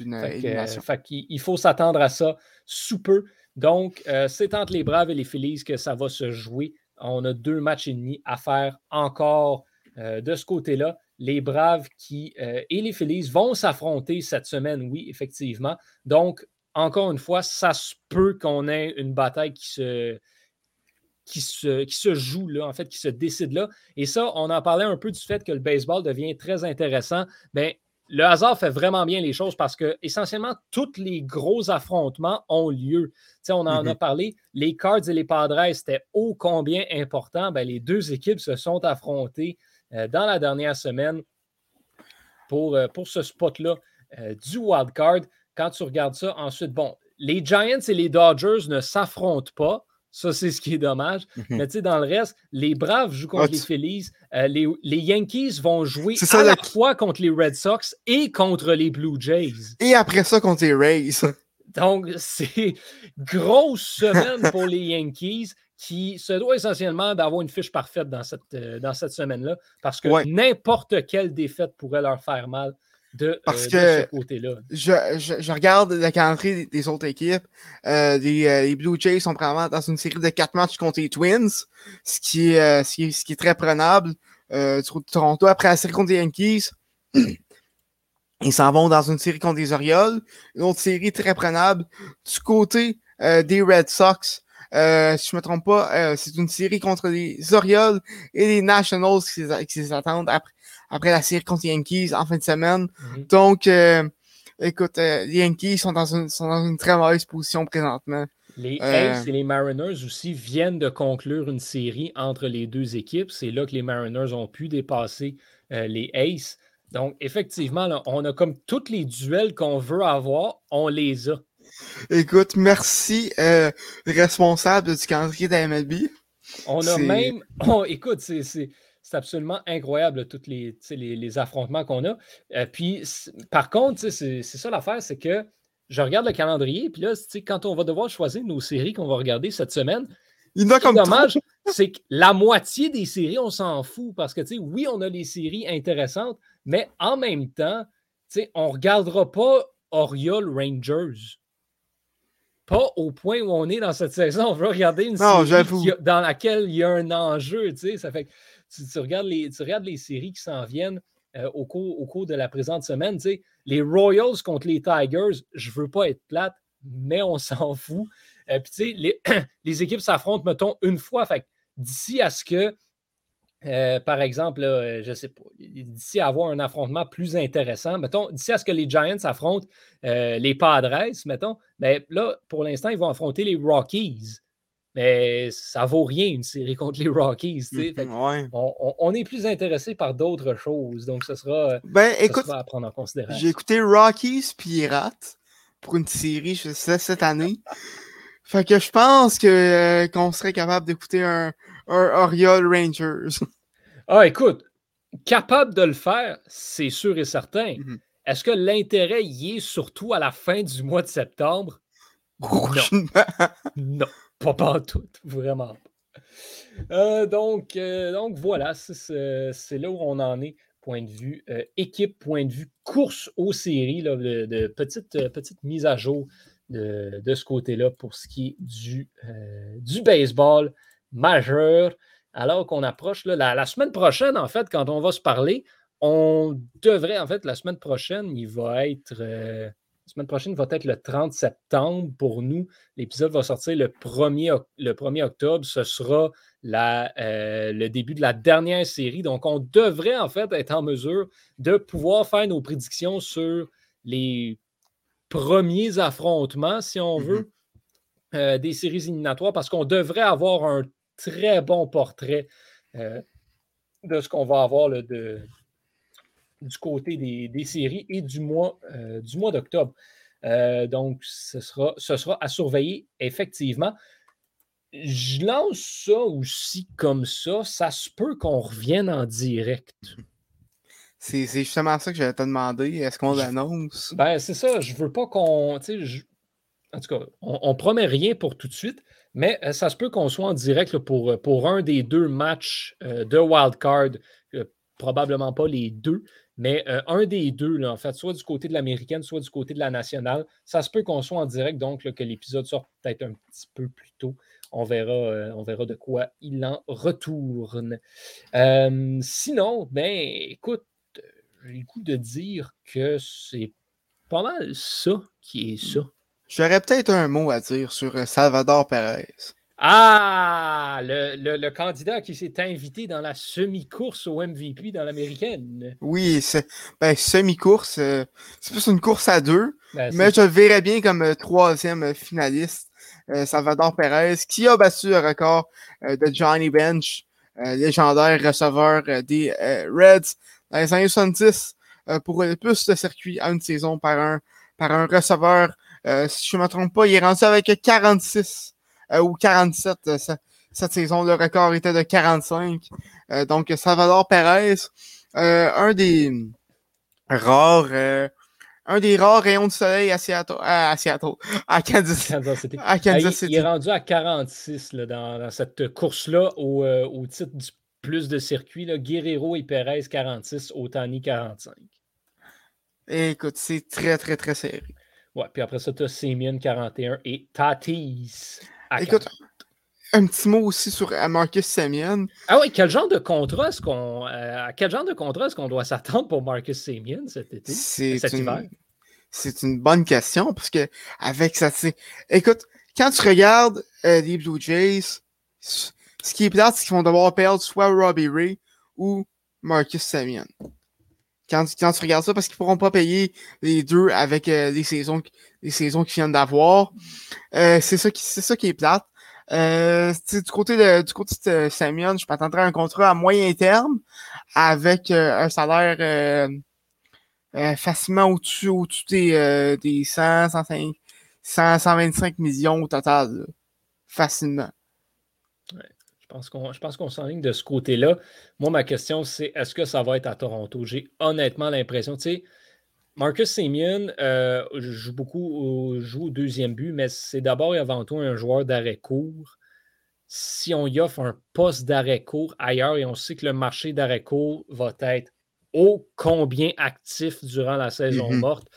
élimination. il faut s'attendre à ça sous peu. Donc, euh, c'est entre les Braves et les Phillies que ça va se jouer. On a deux matchs et demi à faire encore euh, de ce côté-là les Braves qui, euh, et les Phillies vont s'affronter cette semaine, oui, effectivement. Donc, encore une fois, ça se peut qu'on ait une bataille qui se, qui se, qui se joue là, en fait, qui se décide là. Et ça, on en parlait un peu du fait que le baseball devient très intéressant. Bien, le hasard fait vraiment bien les choses parce que essentiellement tous les gros affrontements ont lieu. on en a mm-hmm. parlé, les Cards et les Padres, c'était ô combien important. Bien, les deux équipes se sont affrontées euh, dans la dernière semaine pour, euh, pour ce spot-là euh, du wild card. Quand tu regardes ça, ensuite, bon, les Giants et les Dodgers ne s'affrontent pas. Ça, c'est ce qui est dommage. Mhm. Mais tu sais, dans le reste, les Braves jouent contre les Phillies. les, Yankees vont jouer à la fois contre les Red Sox et contre les Blue Jays. Et après ça, contre les Rays. Donc, c'est grosse semaine pour les Yankees qui se doit essentiellement d'avoir une fiche parfaite dans cette, euh, dans cette semaine-là, parce que n'importe quelle défaite pourrait leur faire mal de, euh, parce que ce côté-là. Je, je, regarde la calendrier des, autres équipes. Euh, les, Blue Jays sont probablement dans une série de quatre matchs contre les Twins, ce qui est, ce qui est, ce qui est très prenable. Toronto, après la série contre les Yankees, ils s'en vont dans une série contre les Orioles. Une autre série très prenable. Du côté des Red Sox, euh, si je ne me trompe pas, euh, c'est une série contre les Orioles et les Nationals qui, les attendent après, après, la série contre les Yankees en fin de semaine. Mm-hmm. Donc, euh, écoute, les Yankees sont dans, une, sont dans une très mauvaise position présentement. Les Aces et les Mariners aussi viennent de conclure une série entre les deux équipes. C'est là que les Mariners ont pu dépasser les Aces. Donc, effectivement, on a comme tous les duels qu'on veut avoir, on les a. Écoute, merci, euh, responsable du calendrier de la MLB. On a même. écoute, c'est absolument incroyable, tous les, les, affrontements qu'on a. Euh, puis, par contre, c'est ça l'affaire, c'est que je regarde le calendrier, puis là, quand on va devoir choisir nos séries qu'on va regarder cette semaine, il a comme dommage, c'est que la moitié des séries, on s'en fout parce que, oui, on a les séries intéressantes, mais en même temps, on ne regardera pas Oriole Rangers pas au point où on est dans cette saison. On veut regarder une série dans laquelle il y a un enjeu. Tu sais, ça fait que tu, regardes, les, tu regardes les séries qui s'en viennent euh, au, cours, au cours de la présente semaine. Tu sais, les Royals contre les Tigers, je ne veux pas être plate, mais on s'en fout. Euh, puis, tu sais, les, les équipes s'affrontent, mettons, une fois. Fait d'ici à ce que euh, par exemple, je ne sais pas, d'ici à avoir un affrontement plus intéressant, mettons, d'ici à ce que les Giants affrontent les Padres, mettons, ben, là, pour l'instant, ils vont affronter les Rockies. Mais ça vaut rien une série contre les Rockies. Mmh, on, est plus intéressé par d'autres choses. Donc, ce sera, ben, écoute, à prendre en considération. J'ai écouté Rockies Pirates pour une série, je sais, cette année. fait que je pense que euh, qu'on serait capable d'écouter un, un Oriole Rangers. Ah, écoute, capable de le faire, c'est sûr et certain. Mmh Est-ce que l'intérêt y est surtout à la fin du mois de septembre? Non. non. Pas tout, vraiment euh, donc, euh, donc voilà, c'est là où on en est, point de vue euh, équipe, point de vue course aux séries, de, petites petite mise à jour de, ce côté-là pour ce qui est du, du baseball majeur. Alors qu'on approche la, la, semaine prochaine, en fait, quand on va se parler, on devrait, en fait, la semaine prochaine, il va être la semaine prochaine va être le 30 septembre pour nous. L'épisode va sortir le 1er, le 1er octobre. Ce sera la, euh, le début de la dernière série. Donc, on devrait en fait être en mesure de pouvoir faire nos prédictions sur les premiers affrontements, si on veut, mm-hmm. euh, des séries éliminatoires, parce qu'on devrait avoir un très bon portrait euh, de ce qu'on va avoir de, du côté des, séries et du mois, euh, du mois d'octobre. Euh, donc, ce sera, ce sera à surveiller effectivement. Je lance ça aussi comme ça. Ça se peut qu'on revienne en direct. C'est justement ça que j'allais te demander. Est-ce qu'on l'annonce? Ben, c'est ça. Je veux pas qu'on. En tout cas, on, ne promet rien pour tout de suite, mais euh, ça se peut qu'on soit en direct pour, pour un des deux matchs de wildcard. probablement pas les deux, mais euh, un des deux, là, en fait, soit du côté de l'américaine, soit du côté de la nationale, ça se peut qu'on soit en direct, donc que l'épisode sorte peut-être un petit peu plus tôt. On verra, euh, on verra de quoi il en retourne. Euh, sinon, ben, écoute, j'ai le goût de dire que c'est pas mal ça qui est ça. J'aurais peut-être un mot à dire sur Salvador Perez. Ah, le, candidat qui s'est invité dans la semi-course au MVP dans l'américaine. Oui, c'est ben, semi-course, euh, c'est plus une course à deux, ben, mais je le verrais bien comme euh, troisième euh, finaliste. Salvador Perez, qui a battu le record de Johnny Bench, légendaire receveur des Reds dans les années 70 pour le plus de circuits à une saison par un, par un receveur. Si je ne me trompe pas, il est rendu avec 46 euh, ou 47 euh, cette saison. Le record était de 45. Euh, donc, Salvador Perez, un des rares un des rares rayons de soleil à Seattle, à, Seattle, à Kansas, City. À Kansas City. Il, est rendu à 46 là, dans, cette course-là au, au, titre du plus de circuits. Guerrero et Perez 46, Otani 45. écoute, c'est très, très, très serré. Ouais, puis après ça, tu as Simeon 41 et Tatis Écoute, un petit mot aussi sur euh, Marcus Semien. Ah oui, quel genre de contrat est-ce qu'on euh, quel genre de contrat est-ce qu'on doit s'attendre pour Marcus Semien cet été, cet hiver? C'est une bonne question parce que avec ça, écoute, quand tu regardes euh, les Blue Jays, ce qui est plate, c'est qu'ils vont devoir perdre soit Robbie Ray ou Marcus Semien. Quand, quand, tu regardes ça, parce qu'ils pourront pas payer les deux avec les saisons les saisons qu'ils viennent d'avoir. Euh, c'est ça qui c'est ça qui est plate. Euh, du côté de du côté de Samion, je m'attendrais à un contrat à moyen terme avec euh, un salaire euh, euh, facilement au-dessus au-dessus des, des 100, 105, 100, 125 millions au total. Facilement. Je pense qu'on je pense qu'on s'enligne de ce côté-là. Moi, ma question, c'est est-ce que ça va être à Toronto? J'ai honnêtement l'impression, tu sais, Marcus Simeon euh, joue beaucoup joue au deuxième but, mais c'est d'abord et avant tout un joueur d'arrêt court. Si on y offre un poste d'arrêt court ailleurs et on sait que le marché d'arrêt court va être ô combien actif durant la saison mm-hmm. morte,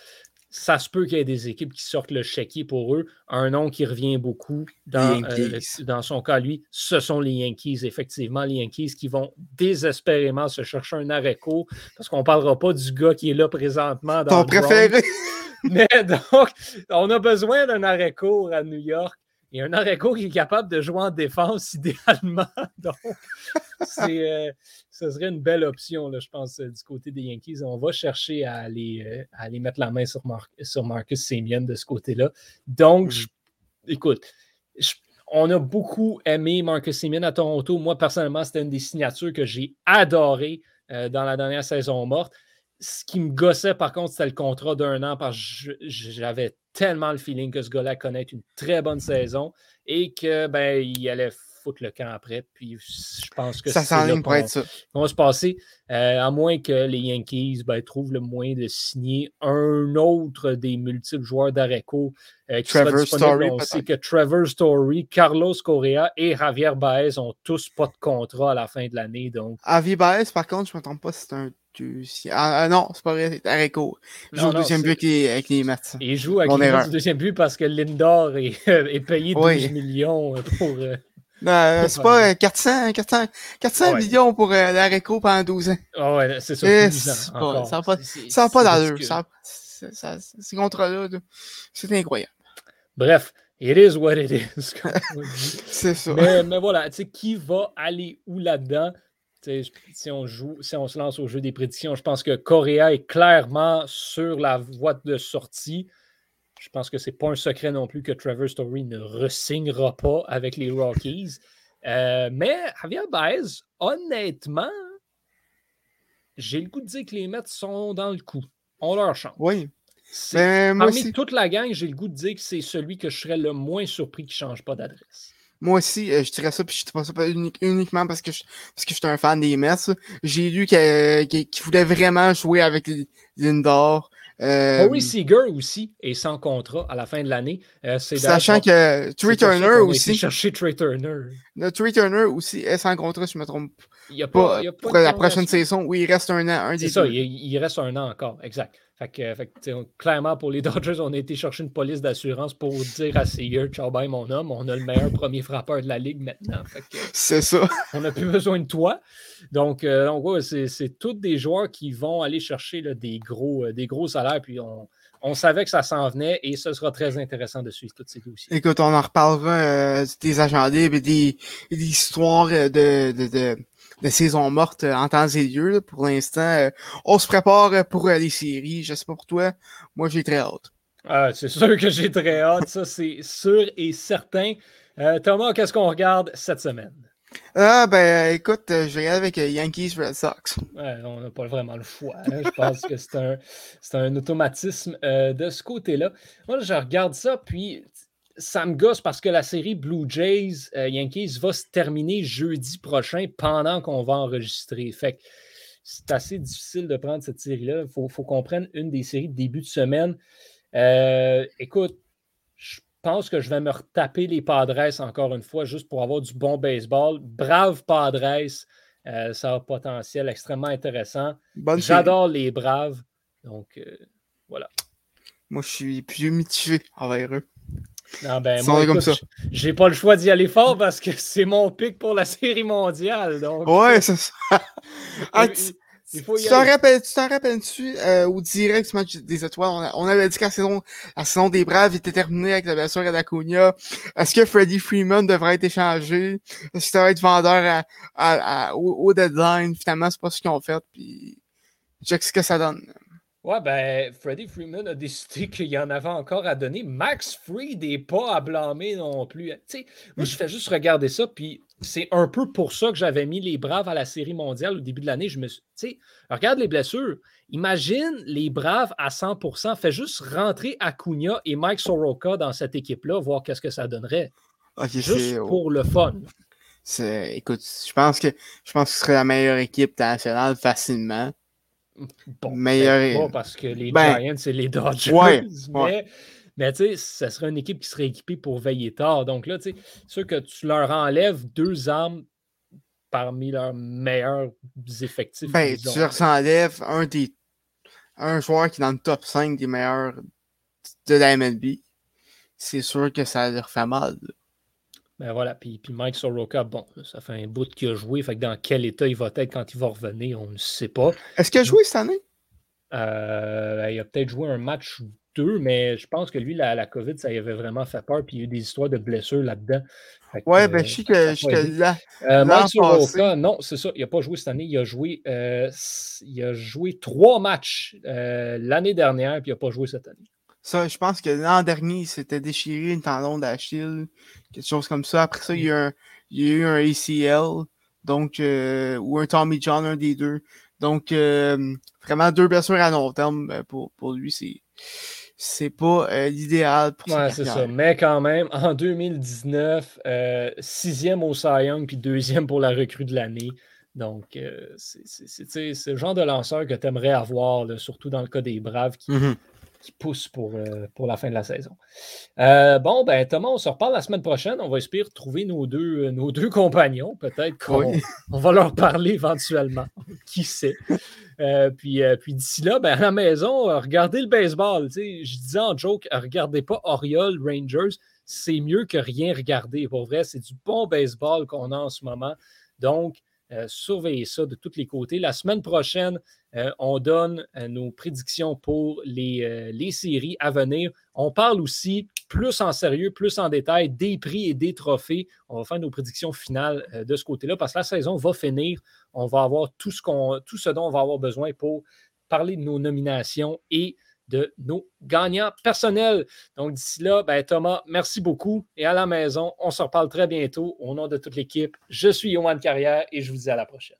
ça se peut qu'il y ait des équipes qui sortent le chéquier pour eux. Un nom qui revient beaucoup dans, euh, dans son cas, lui, ce sont les Yankees. Effectivement, les Yankees qui vont désespérément se chercher un arrêt court parce qu'on ne parlera pas du gars qui est là présentement. Dans Ton préféré. Mais donc, on a besoin d'un arrêt court à New York. Et un Areco qui est capable de jouer en défense idéalement. Donc, c'est, ce serait une belle option, là, je pense, du côté des Yankees. On va chercher à aller, à aller mettre la main sur, sur Marcus Semien de ce côté-là. Donc, mm. écoute, on a beaucoup aimé Marcus Semien à Toronto. Moi, personnellement, c'était une des signatures que j'ai adorées dans la dernière saison morte. Ce qui me gossait, par contre, c'était le contrat d'un an parce que j'avais tellement le feeling que ce gars-là connaît une très bonne saison et que ben, il allait foutre le camp après. Puis je pense que ça s'enligne pour être ça. va se passer, euh, à moins que les Yankees ben, trouvent le moyen de signer un autre des multiples joueurs d'Areco euh, Trevor Story. On sait que Trevor Story, Carlos Correa et Javier Baez ont tous pas de contrat à la fin de l'année. Donc... Javier Baez, par contre, je ne me trompe pas, c'est un ah, ah, non, c'est pas vrai, c'est Areco. Il joue au deuxième but avec les, Mets. Il joue avec les Mets au deuxième but parce que Lindor est, est payé 12 millions pour. Euh, non, c'est pas 400, 400, 400 millions pour euh, l'Areco pendant 12 ans. Ah ouais, c'est ça. ça n'a pas, ça pas d'allure. Ces contrats-là, c'est incroyable. Bref, it is what it is. c'est ça. Mais, mais voilà, tu sais, qui va aller où là-dedans? Si on joue, si on se lance au jeu des prédictions, je pense que Correa est clairement sur la voie de sortie. Je pense que ce n'est pas un secret non plus que Trevor Story ne resignera pas avec les Rockies. Euh, mais Javier Baez, honnêtement, j'ai le goût de dire que les Mets sont dans le coup. On leur chante. Oui. Ben, parmi toute la gang, j'ai le goût de dire que c'est celui que je serais le moins surpris qui ne change pas d'adresse. Moi aussi, euh, je dirais ça, puis je ne pas ça pas uniquement parce que je, parce que je suis un fan des Mets. J'ai lu qu'il voulait vraiment jouer avec Lindor. Euh, Corey Seager aussi est sans contrat à la fin de l'année. Euh, sachant que Trey Turner aussi. chercher Trey Turner. Trey Turner aussi est sans contrat, si je ne me trompe il y a pas, pour la prochaine saison. Oui, il reste un an. C'est ça, il, il, reste un an encore, exact. Fait que, clairement, pour les Dodgers, on a été chercher une police d'assurance pour dire à Seager, ciao bye mon homme, on a le meilleur premier frappeur de la ligue maintenant. C'est ça. On n'a plus besoin de toi. Donc, euh, c'est tous des joueurs qui vont aller chercher des, gros, euh, des gros salaires. Puis on, savait que ça s'en venait et ce sera très intéressant de suivre toutes ces dossiers. Écoute, on en reparlera euh, des libres et des, histoires de de saison morte euh, en temps et lieu. Pour l'instant, euh, on se prépare pour euh, les séries. Je sais pas pour toi. Moi, j'ai très hâte. Ah, c'est sûr que j'ai très hâte. Ça, c'est sûr et certain. Thomas, qu'est-ce qu'on regarde cette semaine? Ah, ben, écoute, je vais avec Yankees Red Sox. Ouais, on n'a pas vraiment le choix. Hein. Je pense que c'est un, un automatisme de ce côté-là. Moi, je regarde ça, puis ça me gosse parce que la série Blue Jays euh, Yankees va se terminer jeudi prochain pendant qu'on va enregistrer. Fait c'est assez difficile de prendre cette série-là. Il faut, qu'on prenne une des séries de début de semaine. Euh, écoute, je pense que je vais me retaper les Padres encore une fois, juste pour avoir du bon baseball. Brave Padres, euh, ça a un potentiel extrêmement intéressant. J'adore les Braves. Donc, voilà. Moi, je suis plus mitigé envers eux. Non, ben, moi, j'ai pas le choix d'y aller fort parce que c'est mon pic pour la série mondiale. Donc... Ouais, c'est ça. Ah, tu t'en rappelles-tu euh, au direct du match des étoiles? On, avait dit que la saison, la saison des Braves était terminée avec la blessure à Dacunia. Est-ce que Freddie Freeman devrait être échangé? Est-ce qu'il devrait être vendeur à, au, deadline? Finalement, c'est pas ce qu'ils ont fait. Puis, check ce que ça donne. Ouais, ben, Freddie Freeman a décidé qu'il y en avait encore à donner. Max Freed n'est pas à blâmer non plus. sais, moi, je fais juste regarder ça, puis c'est un peu pour ça que j'avais mis les Braves à la Série mondiale au début de l'année. Je me Tu sais, regarde les blessures. Imagine les Braves à 100% Fais juste rentrer Acuna et Mike Soroka dans cette équipe-là, voir qu'est-ce que ça donnerait. juste pour le fun. Écoute, je pense que je pense que ce serait la meilleure équipe nationale facilement. Bon, meilleur... pas parce que les ben, Giants, c'est les Dodgers. mais, tu sais, ça serait une équipe qui serait équipée pour veiller tard. Donc là, tu sais, sûr que tu leur enlèves deux armes parmi leurs meilleurs effectifs. Ben, tu leur enlèves un des un joueur qui est dans le top 5 des meilleurs de la MLB. C'est sûr que ça leur fait mal. Ben voilà, puis, puis Mike Soroka, bon, ça fait un bout qu'il a joué, fait que dans quel état il va être quand il va revenir, on ne sait pas. Est-ce qu'il a joué cette année? Euh, il a peut-être joué un match ou coûteux, mais je pense que lui, la, la COVID, ça y avait vraiment fait peur. Puis il y a eu des histoires de blessures là-dedans. Ouais, ben je sais que, je là. Euh, Mike non, c'est ça. Il n'a pas joué cette année. Il a joué, euh, il a joué trois matchs euh, l'année dernière, puis il n'a pas joué cette année. Ça, je pense que l'an dernier, il s'était déchiré une tendon d'Achille, quelque chose comme ça. Après ça, il y a, un, il y a eu un ACL, donc, ou un Tommy John, un des deux. Donc, vraiment deux blessures à long terme pour, pour lui, c'est c'est pas euh, l'idéal pour ouais, c'est ça. Mais quand même, en 2019, euh, sixième au Cy Young, puis deuxième pour la recrue de l'année. Donc, euh, c'est le genre de lanceur que tu aimerais avoir, surtout dans le cas des Braves qui, mm-hmm qui pousse pour, euh, pour la fin de la saison. Euh, bon, ben Thomas, on se reparle la semaine prochaine. On va espérer trouver nos deux, euh, nos deux compagnons. Peut-être qu'on on va leur parler éventuellement. Qui sait? puis puis d'ici là, ben, à la maison, regardez le baseball. Je disais en joke, regardez pas Oriole Rangers. C'est mieux que rien regarder. Pour vrai, c'est du bon baseball qu'on a en ce moment. Donc, surveillez ça de tous les côtés. La semaine prochaine, euh, on donne euh, nos prédictions pour les, euh, les, séries à venir. On parle aussi plus en sérieux, plus en détail des prix et des trophées. On va faire nos prédictions finales de ce côté-là parce que la saison va finir. On va avoir tout ce, qu'on, tout ce dont on va avoir besoin pour parler de nos nominations et de nos gagnants personnels. Donc d'ici là, ben, Thomas, merci beaucoup et à la maison, on se reparle très bientôt au nom de toute l'équipe. Je suis Yohan Carrière et je vous dis à la prochaine.